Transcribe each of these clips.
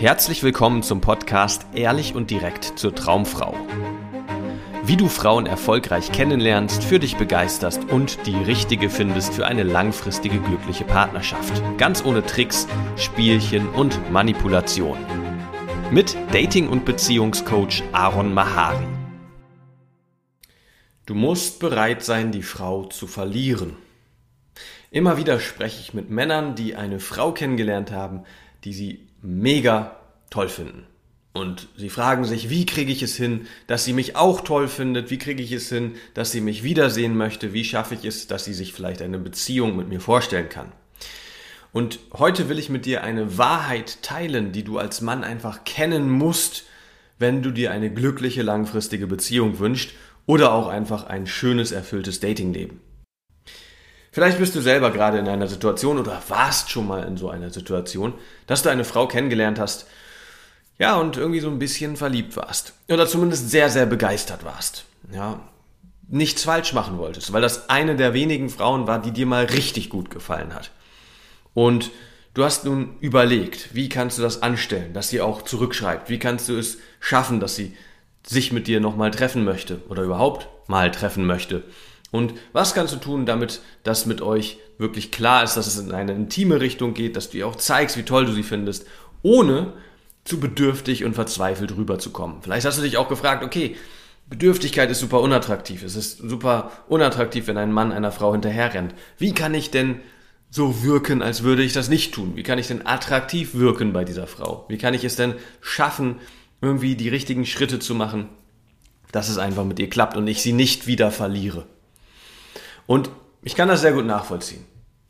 Herzlich willkommen zum Podcast Ehrlich und direkt zur Traumfrau. Wie du Frauen erfolgreich kennenlernst, für dich begeisterst und die richtige findest für eine langfristige glückliche Partnerschaft. Ganz ohne Tricks, Spielchen und Manipulation. Mit Dating- und Beziehungscoach Aaron Mahari. Du musst bereit sein, die Frau zu verlieren. Immer wieder spreche ich mit Männern, die eine Frau kennengelernt haben, die sie mega toll finden. Und sie fragen sich, wie kriege ich es hin, dass sie mich auch toll findet? Wie kriege ich es hin, dass sie mich wiedersehen möchte? Wie schaffe ich es, dass sie sich vielleicht eine Beziehung mit mir vorstellen kann? Und heute will ich mit dir eine Wahrheit teilen, die du als Mann einfach kennen musst, wenn du dir eine glückliche langfristige Beziehung wünschst oder auch einfach ein schönes, erfülltes Datingleben. Vielleicht bist du selber gerade in einer Situation oder warst schon mal in so einer Situation, dass du eine Frau kennengelernt hast, ja, und irgendwie so ein bisschen verliebt warst. Oder zumindest sehr, sehr begeistert warst. Ja, nichts falsch machen wolltest, weil das eine der wenigen Frauen war, die dir mal richtig gut gefallen hat. Und du hast nun überlegt, wie kannst du das anstellen, dass sie auch zurückschreibt? Wie kannst du es schaffen, dass sie sich mit dir nochmal treffen möchte oder überhaupt mal treffen möchte? Und was kannst du tun, damit das mit euch wirklich klar ist, dass es in eine intime Richtung geht, dass du ihr auch zeigst, wie toll du sie findest, ohne zu bedürftig und verzweifelt rüberzukommen. Vielleicht hast du dich auch gefragt, okay, Bedürftigkeit ist super unattraktiv. Es ist super unattraktiv, wenn ein Mann einer Frau hinterherrennt. Wie kann ich denn so wirken, als würde ich das nicht tun? Wie kann ich denn attraktiv wirken bei dieser Frau? Wie kann ich es denn schaffen, irgendwie die richtigen Schritte zu machen, dass es einfach mit ihr klappt und ich sie nicht wieder verliere? Und ich kann das sehr gut nachvollziehen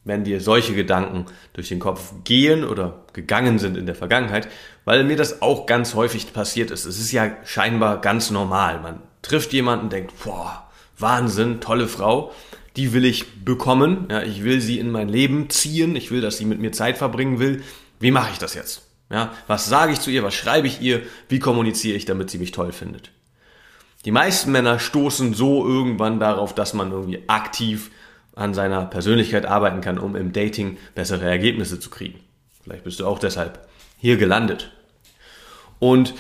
wenn dir solche Gedanken durch den Kopf gehen oder gegangen sind in der Vergangenheit, weil mir das auch ganz häufig passiert ist. Es ist ja scheinbar ganz normal. Man trifft jemanden, denkt, boah, Wahnsinn, tolle Frau, die will ich bekommen, ja, ich will sie in mein Leben ziehen, ich will, dass sie mit mir Zeit verbringen will. Wie mache ich das jetzt? Ja, was sage ich zu ihr, was schreibe ich ihr, wie kommuniziere ich, damit sie mich toll findet? Die meisten Männer stoßen so irgendwann darauf, dass man irgendwie aktiv an seiner Persönlichkeit arbeiten kann, um im Dating bessere Ergebnisse zu kriegen. Vielleicht bist du auch deshalb hier gelandet. Und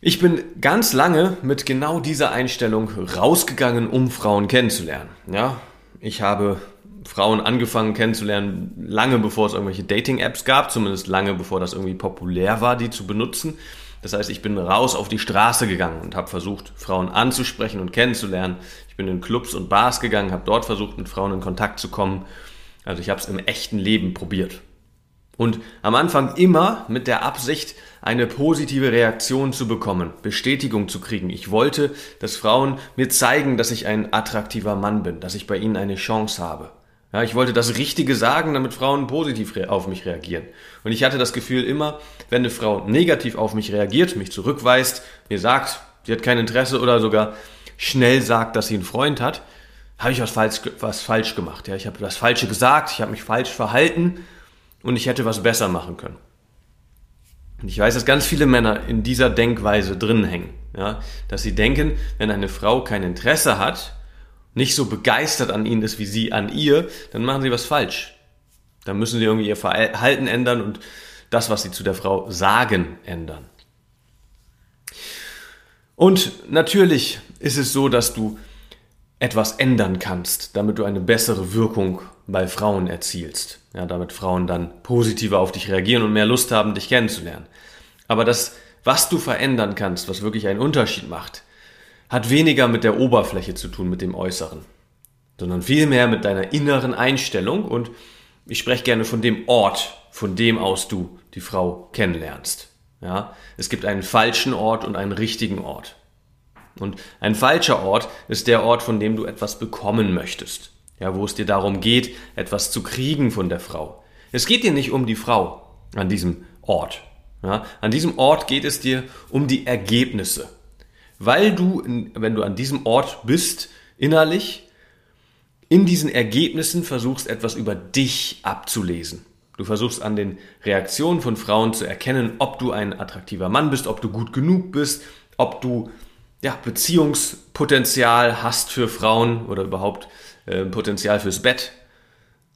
ich bin ganz lange mit genau dieser Einstellung rausgegangen, um Frauen kennenzulernen. Ja, ich habe Frauen angefangen kennenzulernen, lange bevor es irgendwelche Dating-Apps gab, zumindest lange bevor das irgendwie populär war, die zu benutzen. Das heißt, ich bin raus auf die Straße gegangen und habe versucht, Frauen anzusprechen und kennenzulernen. Ich bin in Clubs und Bars gegangen, habe dort versucht, mit Frauen in Kontakt zu kommen. Also ich habe es im echten Leben probiert. Und am Anfang immer mit der Absicht, eine positive Reaktion zu bekommen, Bestätigung zu kriegen. Ich wollte, dass Frauen mir zeigen, dass ich ein attraktiver Mann bin, dass ich bei ihnen eine Chance habe. Ja, ich wollte das Richtige sagen, damit Frauen positiv auf mich reagieren. Und ich hatte das Gefühl immer, wenn eine Frau negativ auf mich reagiert, mich zurückweist, mir sagt, sie hat kein Interesse oder sogar schnell sagt, dass sie einen Freund hat, habe ich was falsch, was falsch gemacht. Ja, ich habe das Falsche gesagt, ich habe mich falsch verhalten und ich hätte was besser machen können. Und ich weiß, dass ganz viele Männer in dieser Denkweise drin hängen. Ja, dass sie denken, wenn eine Frau kein Interesse hat, nicht so begeistert an ihnen ist wie sie an ihr, dann machen sie was falsch. Dann müssen sie irgendwie ihr Verhalten ändern und das, was sie zu der Frau sagen, ändern. Und natürlich ist es so, dass du etwas ändern kannst, damit du eine bessere Wirkung bei Frauen erzielst. Ja, damit Frauen dann positiver auf dich reagieren und mehr Lust haben, dich kennenzulernen. Aber das, was du verändern kannst, was wirklich einen Unterschied macht, hat weniger mit der Oberfläche zu tun, mit dem Äußeren, sondern vielmehr mit deiner inneren Einstellung und ich spreche gerne von dem Ort, von dem aus du die Frau kennenlernst. Ja, es gibt einen falschen Ort und einen richtigen Ort. Und ein falscher Ort ist der Ort, von dem du etwas bekommen möchtest. Ja, wo es dir darum geht, etwas zu kriegen von der Frau. Es geht dir nicht um die Frau an diesem Ort. Ja, an diesem Ort geht es dir um die Ergebnisse weil du, wenn du an diesem Ort bist, innerlich, in diesen Ergebnissen versuchst, etwas über dich abzulesen. Du versuchst an den Reaktionen von Frauen zu erkennen, ob du ein attraktiver Mann bist, ob du gut genug bist, ob du ja, Beziehungspotenzial hast für Frauen oder überhaupt äh, Potenzial fürs Bett.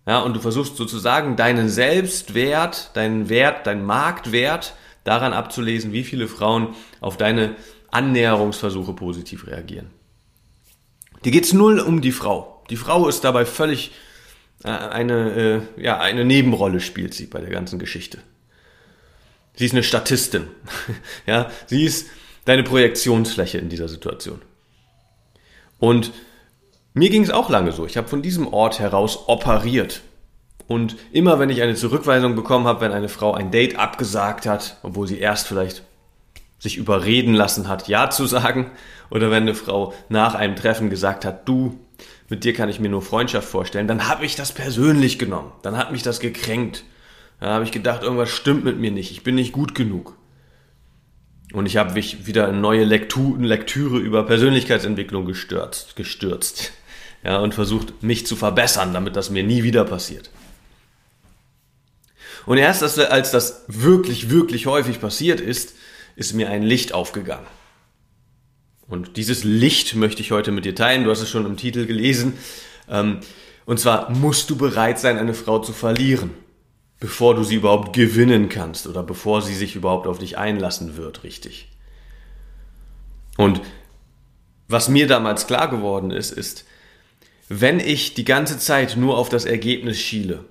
Ja, und du versuchst sozusagen deinen Selbstwert, deinen Wert, deinen Marktwert daran abzulesen, wie viele Frauen auf deine Annäherungsversuche positiv reagieren. Dir geht's null um die Frau. Die Frau ist dabei völlig äh, eine, äh, ja, eine Nebenrolle spielt sie bei der ganzen Geschichte. Sie ist eine Statistin. ja, sie ist deine Projektionsfläche in dieser Situation. Und mir ging es auch lange so. Ich habe von diesem Ort heraus operiert. Und immer wenn ich eine Zurückweisung bekommen habe, wenn eine Frau ein Date abgesagt hat, obwohl sie erst vielleicht sich überreden lassen hat, Ja zu sagen, oder wenn eine Frau nach einem Treffen gesagt hat, du, mit dir kann ich mir nur Freundschaft vorstellen, dann habe ich das persönlich genommen. Dann hat mich das gekränkt. Dann habe ich gedacht, irgendwas stimmt mit mir nicht, ich bin nicht gut genug. Und ich habe mich wieder in neue Lektu Lektüre über Persönlichkeitsentwicklung gestürzt, gestürzt. Ja, und versucht, mich zu verbessern, damit das mir nie wieder passiert. Und erst als das wirklich, wirklich häufig passiert ist, ist mir ein Licht aufgegangen. Und dieses Licht möchte ich heute mit dir teilen. Du hast es schon im Titel gelesen. Ähm, und zwar musst du bereit sein, eine Frau zu verlieren, bevor du sie überhaupt gewinnen kannst oder bevor sie sich überhaupt auf dich einlassen wird, richtig. Und was mir damals klar geworden ist, ist, wenn ich die ganze Zeit nur auf das Ergebnis schiele,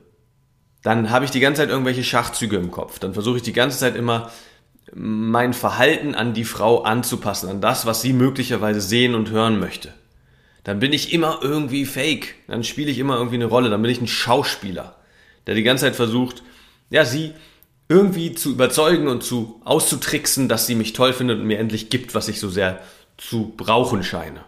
dann habe ich die ganze Zeit irgendwelche Schachzüge im Kopf. Dann versuche ich die ganze Zeit immer mein Verhalten an die Frau anzupassen, an das, was sie möglicherweise sehen und hören möchte. Dann bin ich immer irgendwie fake. Dann spiele ich immer irgendwie eine Rolle. Dann bin ich ein Schauspieler, der die ganze Zeit versucht, ja, sie irgendwie zu überzeugen und zu auszutricksen, dass sie mich toll findet und mir endlich gibt, was ich so sehr zu brauchen scheine.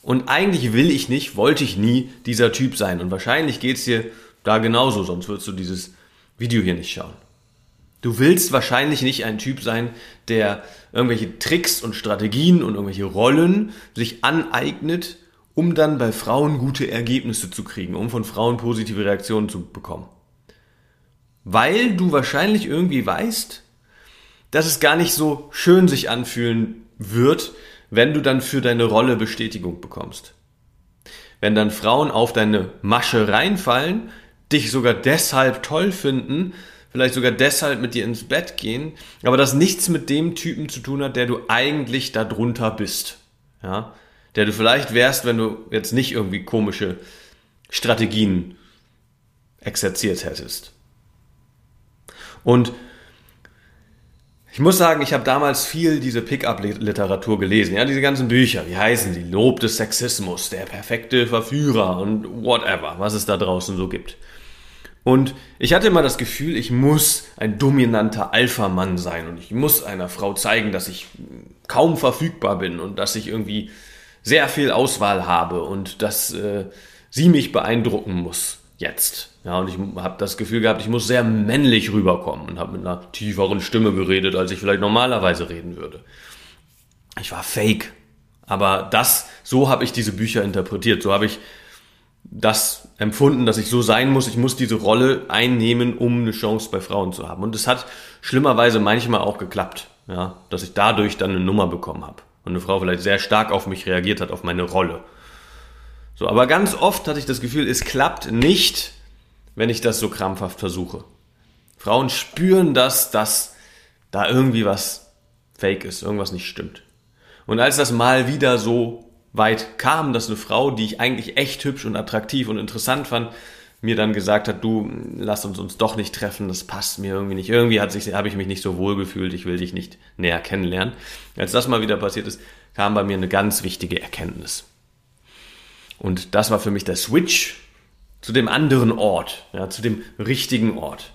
Und eigentlich will ich nicht, wollte ich nie dieser Typ sein. Und wahrscheinlich geht's dir da genauso, sonst würdest du dieses Video hier nicht schauen. Du willst wahrscheinlich nicht ein Typ sein, der irgendwelche Tricks und Strategien und irgendwelche Rollen sich aneignet, um dann bei Frauen gute Ergebnisse zu kriegen, um von Frauen positive Reaktionen zu bekommen. Weil du wahrscheinlich irgendwie weißt, dass es gar nicht so schön sich anfühlen wird, wenn du dann für deine Rolle Bestätigung bekommst. Wenn dann Frauen auf deine Masche reinfallen, dich sogar deshalb toll finden, vielleicht sogar deshalb mit dir ins Bett gehen, aber das nichts mit dem Typen zu tun hat, der du eigentlich darunter bist. Ja? Der du vielleicht wärst, wenn du jetzt nicht irgendwie komische Strategien exerziert hättest. Und ich muss sagen, ich habe damals viel diese Pickup-Literatur gelesen, ja, diese ganzen Bücher, wie heißen die? Lob des Sexismus, der perfekte Verführer und whatever, was es da draußen so gibt. Und ich hatte immer das Gefühl, ich muss ein dominanter Alpha-Mann sein und ich muss einer Frau zeigen, dass ich kaum verfügbar bin und dass ich irgendwie sehr viel Auswahl habe und dass äh, sie mich beeindrucken muss jetzt. Ja, und ich habe das Gefühl gehabt, ich muss sehr männlich rüberkommen und habe mit einer tieferen Stimme geredet, als ich vielleicht normalerweise reden würde. Ich war fake. Aber das, so habe ich diese Bücher interpretiert. So habe ich das empfunden, dass ich so sein muss. Ich muss diese Rolle einnehmen, um eine Chance bei Frauen zu haben. Und es hat schlimmerweise manchmal auch geklappt, ja, dass ich dadurch dann eine Nummer bekommen habe. Und eine Frau vielleicht sehr stark auf mich reagiert hat, auf meine Rolle. So, aber ganz oft hatte ich das Gefühl, es klappt nicht, wenn ich das so krampfhaft versuche. Frauen spüren das, dass da irgendwie was fake ist, irgendwas nicht stimmt. Und als das mal wieder so weit kam, dass eine Frau, die ich eigentlich echt hübsch und attraktiv und interessant fand, mir dann gesagt hat, du, lass uns uns doch nicht treffen, das passt mir irgendwie nicht. Irgendwie hat sich, habe ich mich nicht so wohl gefühlt, ich will dich nicht näher kennenlernen. Als das mal wieder passiert ist, kam bei mir eine ganz wichtige Erkenntnis. Und das war für mich der Switch zu dem anderen Ort, ja, zu dem richtigen Ort.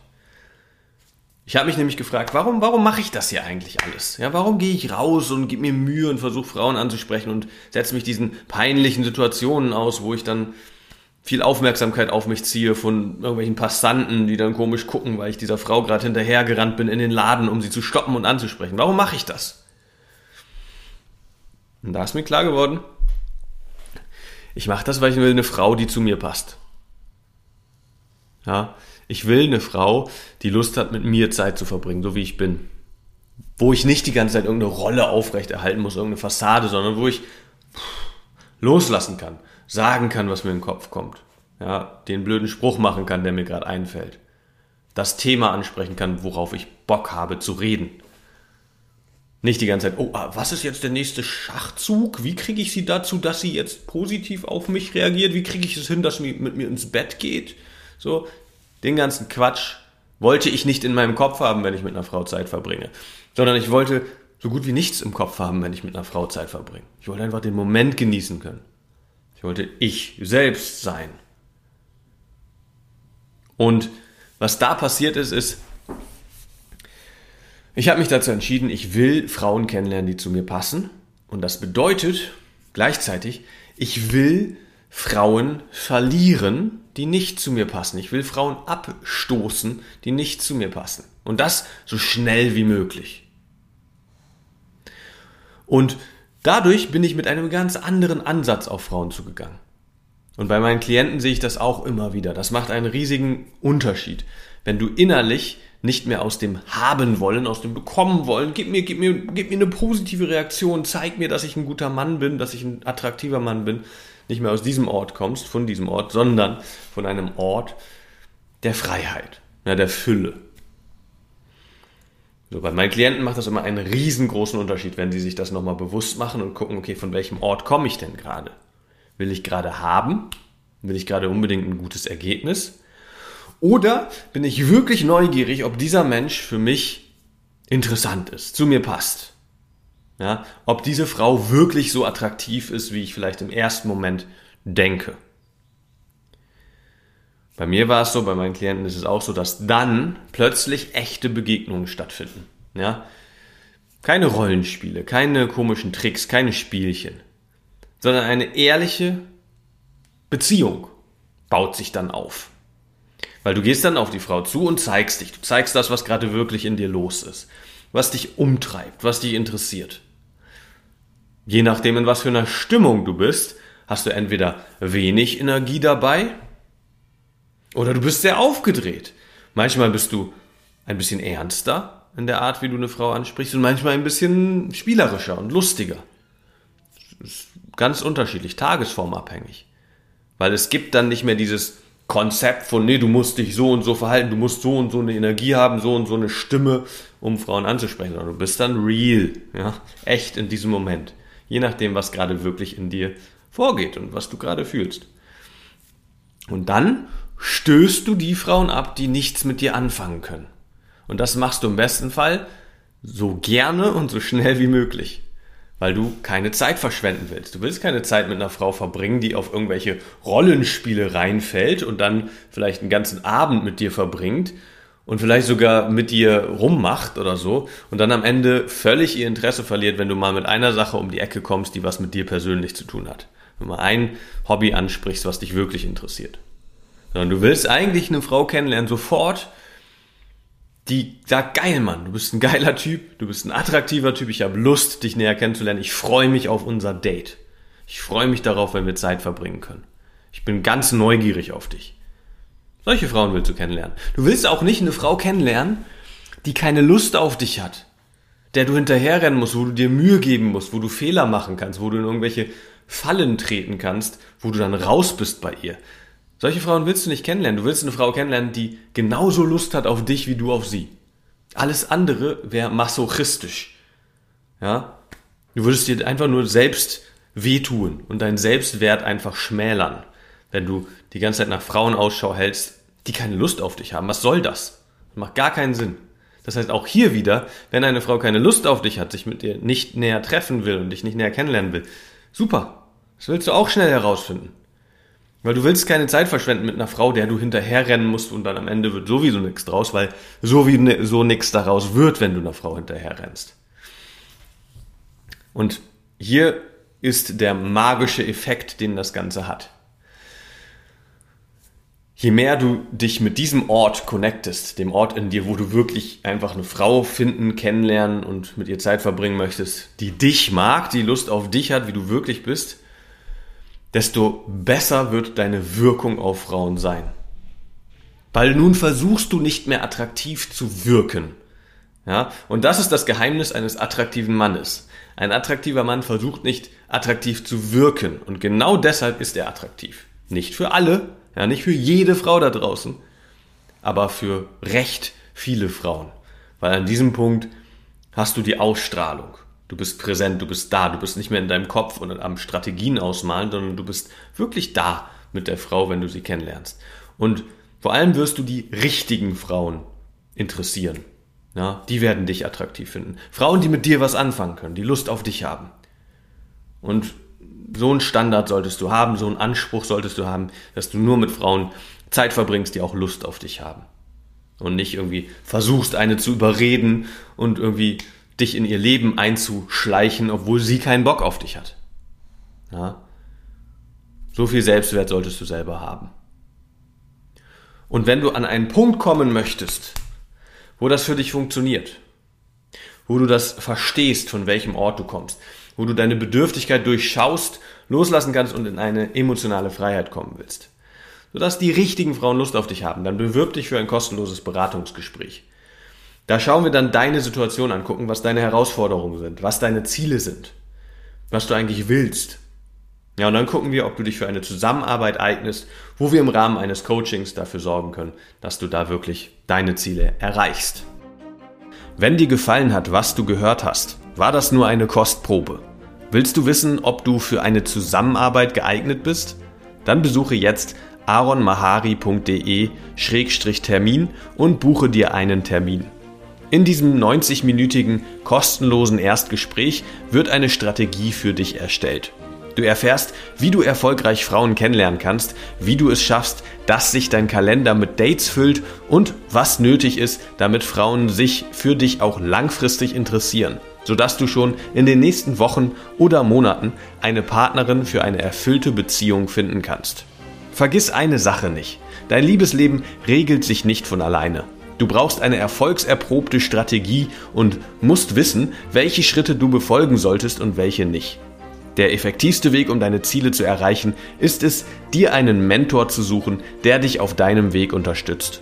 Ich habe mich nämlich gefragt, warum, warum mache ich das hier eigentlich alles? Ja, warum gehe ich raus und gebe mir Mühe und versuche Frauen anzusprechen und setze mich diesen peinlichen Situationen aus, wo ich dann viel Aufmerksamkeit auf mich ziehe von irgendwelchen Passanten, die dann komisch gucken, weil ich dieser Frau gerade hinterhergerannt bin in den Laden, um sie zu stoppen und anzusprechen. Warum mache ich das? Und da ist mir klar geworden, ich mache das, weil ich will eine Frau, die zu mir passt. Ja, ich will eine Frau, die Lust hat, mit mir Zeit zu verbringen, so wie ich bin. Wo ich nicht die ganze Zeit irgendeine Rolle aufrechterhalten muss, irgendeine Fassade, sondern wo ich loslassen kann, sagen kann, was mir in den Kopf kommt. Ja, den blöden Spruch machen kann, der mir gerade einfällt. das Thema ansprechen kann, worauf ich Bock habe zu reden. Nicht die ganze Zeit, oh, ah, was ist jetzt der nächste Schachzug? Wie kriege ich sie dazu, dass sie jetzt positiv auf mich reagiert? Wie kriege ich es hin, dass sie mit mir ins Bett geht? So, den ganzen Quatsch wollte ich nicht in meinem Kopf haben, wenn ich mit einer Frau Zeit verbringe. Sondern ich wollte so gut wie nichts im Kopf haben, wenn ich mit einer Frau Zeit verbringe. Ich wollte einfach den Moment genießen können. Ich wollte ich selbst sein. Und was da passiert ist, ist, ich habe mich dazu entschieden, ich will Frauen kennenlernen, die zu mir passen. Und das bedeutet gleichzeitig, ich will Frauen verlieren, die nicht zu mir passen. Ich will Frauen abstoßen, die nicht zu mir passen. Und das so schnell wie möglich. Und dadurch bin ich mit einem ganz anderen Ansatz auf Frauen zugegangen. Und bei meinen Klienten sehe ich das auch immer wieder. Das macht einen riesigen Unterschied. Wenn du innerlich nicht mehr aus dem haben wollen, aus dem bekommen wollen. Gib mir, gib mir, gib mir eine positive Reaktion. Zeig mir, dass ich ein guter Mann bin, dass ich ein attraktiver Mann bin. Nicht mehr aus diesem Ort kommst, von diesem Ort, sondern von einem Ort der Freiheit, ja, der Fülle. So, bei meinen Klienten macht das immer einen riesengroßen Unterschied, wenn sie sich das nochmal bewusst machen und gucken, okay, von welchem Ort komme ich denn gerade? Will ich gerade haben? Will ich gerade unbedingt ein gutes Ergebnis? Oder bin ich wirklich neugierig, ob dieser Mensch für mich interessant ist, zu mir passt? Ja, ob diese Frau wirklich so attraktiv ist, wie ich vielleicht im ersten Moment denke. Bei mir war es so, bei meinen Klienten ist es auch so, dass dann plötzlich echte Begegnungen stattfinden. Ja? Keine Rollenspiele, keine komischen Tricks, keine Spielchen, sondern eine ehrliche Beziehung baut sich dann auf. Weil du gehst dann auf die Frau zu und zeigst dich. Du zeigst das, was gerade wirklich in dir los ist. Was dich umtreibt, was dich interessiert. Je nachdem, in was für einer Stimmung du bist, hast du entweder wenig Energie dabei oder du bist sehr aufgedreht. Manchmal bist du ein bisschen ernster in der Art, wie du eine Frau ansprichst und manchmal ein bisschen spielerischer und lustiger. ganz unterschiedlich, tagesformabhängig. Weil es gibt dann nicht mehr dieses Konzept von, nee, du musst dich so und so verhalten, du musst so und so eine Energie haben, so und so eine Stimme, um Frauen anzusprechen. du bist dann real, ja, echt in diesem Moment. Je nachdem, was gerade wirklich in dir vorgeht und was du gerade fühlst. Und dann stößt du die Frauen ab, die nichts mit dir anfangen können. Und das machst du im besten Fall so gerne und so schnell wie möglich weil du keine Zeit verschwenden willst. Du willst keine Zeit mit einer Frau verbringen, die auf irgendwelche Rollenspiele reinfällt und dann vielleicht einen ganzen Abend mit dir verbringt und vielleicht sogar mit dir rummacht oder so und dann am Ende völlig ihr Interesse verliert, wenn du mal mit einer Sache um die Ecke kommst, die was mit dir persönlich zu tun hat. Wenn du mal ein Hobby ansprichst, was dich wirklich interessiert. Sondern du willst eigentlich eine Frau kennenlernen sofort, die sagt, geil, Mann, du bist ein geiler Typ, du bist ein attraktiver Typ, ich habe Lust, dich näher kennenzulernen, ich freue mich auf unser Date. Ich freue mich darauf, wenn wir Zeit verbringen können. Ich bin ganz neugierig auf dich. Solche Frauen willst du kennenlernen. Du willst auch nicht eine Frau kennenlernen, die keine Lust auf dich hat, der du hinterherrennen musst, wo du dir Mühe geben musst, wo du Fehler machen kannst, wo du in irgendwelche Fallen treten kannst, wo du dann raus bist bei ihr. Solche Frauen willst du nicht kennenlernen. Du willst eine Frau kennenlernen, die genauso Lust hat auf dich wie du auf sie. Alles andere wäre masochistisch. Ja? Du würdest dir einfach nur selbst wehtun und deinen Selbstwert einfach schmälern, wenn du die ganze Zeit nach Frauen Ausschau hältst, die keine Lust auf dich haben. Was soll das? Das macht gar keinen Sinn. Das heißt auch hier wieder, wenn eine Frau keine Lust auf dich hat, sich mit dir nicht näher treffen will und dich nicht näher kennenlernen will, super. Das willst du auch schnell herausfinden. Weil du willst keine Zeit verschwenden mit einer Frau, der du hinterherrennen musst und dann am Ende wird sowieso nichts draus, weil sowieso nichts daraus wird, wenn du einer Frau hinterherrennst. Und hier ist der magische Effekt, den das Ganze hat. Je mehr du dich mit diesem Ort connectest, dem Ort in dir, wo du wirklich einfach eine Frau finden, kennenlernen und mit ihr Zeit verbringen möchtest, die dich mag, die Lust auf dich hat, wie du wirklich bist, desto besser wird deine Wirkung auf Frauen sein. Weil nun versuchst du nicht mehr attraktiv zu wirken. Ja, und das ist das Geheimnis eines attraktiven Mannes. Ein attraktiver Mann versucht nicht attraktiv zu wirken und genau deshalb ist er attraktiv. Nicht für alle, ja, nicht für jede Frau da draußen, aber für recht viele Frauen. Weil an diesem Punkt hast du die Ausstrahlung. Du bist präsent, du bist da, du bist nicht mehr in deinem Kopf und am Strategien ausmalen, sondern du bist wirklich da mit der Frau, wenn du sie kennenlernst. Und vor allem wirst du die richtigen Frauen interessieren. Ja, die werden dich attraktiv finden. Frauen, die mit dir was anfangen können, die Lust auf dich haben. Und so einen Standard solltest du haben, so einen Anspruch solltest du haben, dass du nur mit Frauen Zeit verbringst, die auch Lust auf dich haben. Und nicht irgendwie versuchst, eine zu überreden und irgendwie dich in ihr Leben einzuschleichen, obwohl sie keinen Bock auf dich hat. Ja? So viel Selbstwert solltest du selber haben. Und wenn du an einen Punkt kommen möchtest, wo das für dich funktioniert, wo du das verstehst, von welchem Ort du kommst, wo du deine Bedürftigkeit durchschaust, loslassen kannst und in eine emotionale Freiheit kommen willst, sodass die richtigen Frauen Lust auf dich haben, dann bewirb dich für ein kostenloses Beratungsgespräch. Da schauen wir dann deine Situation an, gucken, was deine Herausforderungen sind, was deine Ziele sind, was du eigentlich willst. Ja, und dann gucken wir, ob du dich für eine Zusammenarbeit eignest, wo wir im Rahmen eines Coachings dafür sorgen können, dass du da wirklich deine Ziele erreichst. Wenn dir gefallen hat, was du gehört hast, war das nur eine Kostprobe. Willst du wissen, ob du für eine Zusammenarbeit geeignet bist? Dann besuche jetzt aronmahari.de-termin und buche dir einen Termin. In diesem 90-minütigen kostenlosen Erstgespräch wird eine Strategie für dich erstellt. Du erfährst, wie du erfolgreich Frauen kennenlernen kannst, wie du es schaffst, dass sich dein Kalender mit Dates füllt und was nötig ist, damit Frauen sich für dich auch langfristig interessieren, sodass du schon in den nächsten Wochen oder Monaten eine Partnerin für eine erfüllte Beziehung finden kannst. Vergiss eine Sache nicht. Dein Liebesleben regelt sich nicht von alleine. Du brauchst eine erfolgserprobte Strategie und musst wissen, welche Schritte du befolgen solltest und welche nicht. Der effektivste Weg, um deine Ziele zu erreichen, ist es, dir einen Mentor zu suchen, der dich auf deinem Weg unterstützt.